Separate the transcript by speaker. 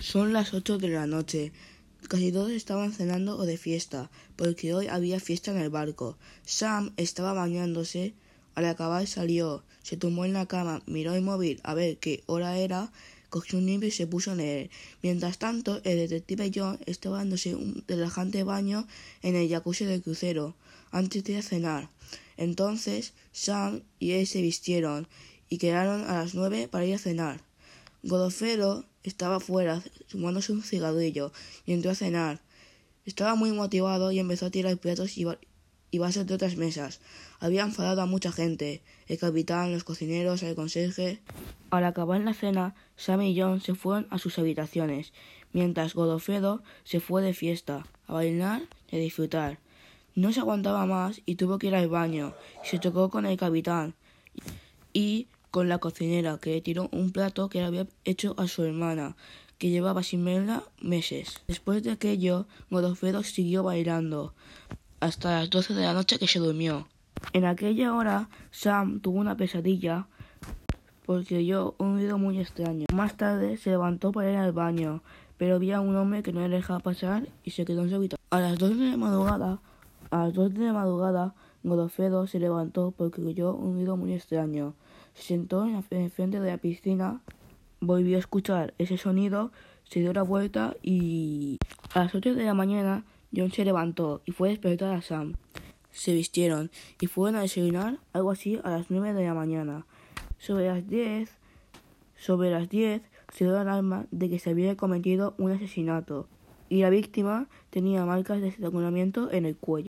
Speaker 1: Son las ocho de la noche. Casi todos estaban cenando o de fiesta, porque hoy había fiesta en el barco. Sam estaba bañándose. Al acabar salió, se tumbó en la cama, miró el móvil a ver qué hora era, cogió un libro y se puso a leer. Mientras tanto, el detective John estaba dándose un relajante baño en el jacuzzi del crucero, antes de cenar. Entonces, Sam y él se vistieron y quedaron a las nueve para ir a cenar. Godofredo estaba fuera fumándose un cigarrillo y entró a cenar. Estaba muy motivado y empezó a tirar platos y, y vasos de otras mesas. Había enfadado a mucha gente, el capitán, los cocineros, el conserje. Al acabar la cena, Sam y John se fueron a sus habitaciones, mientras Godofredo se fue de fiesta, a bailar y a disfrutar. No se aguantaba más y tuvo que ir al baño. Se chocó con el capitán y con la cocinera, que le tiró un plato que había hecho a su hermana, que llevaba sin verla meses. Después de aquello, Godofredo siguió bailando hasta las doce de la noche que se durmió. En aquella hora, Sam tuvo una pesadilla porque oyó un ruido muy extraño. Más tarde se levantó para ir al baño, pero vio a un hombre que no le dejaba pasar y se quedó en su habitación. A las dos de madrugada, a las de madrugada, Godofredo se levantó porque oyó un ruido muy extraño. Se sentó en, el frente de la piscina, volvió a escuchar ese sonido, se dio la vuelta y a las ocho de la mañana John se levantó y fue a despertar a Sam. Se vistieron y fueron a desayunar algo así a las nueve de la mañana. Sobre las diez, sobre las diez se dio la alarma de que se había cometido un asesinato y la víctima tenía marcas de estrangulamiento en el cuello.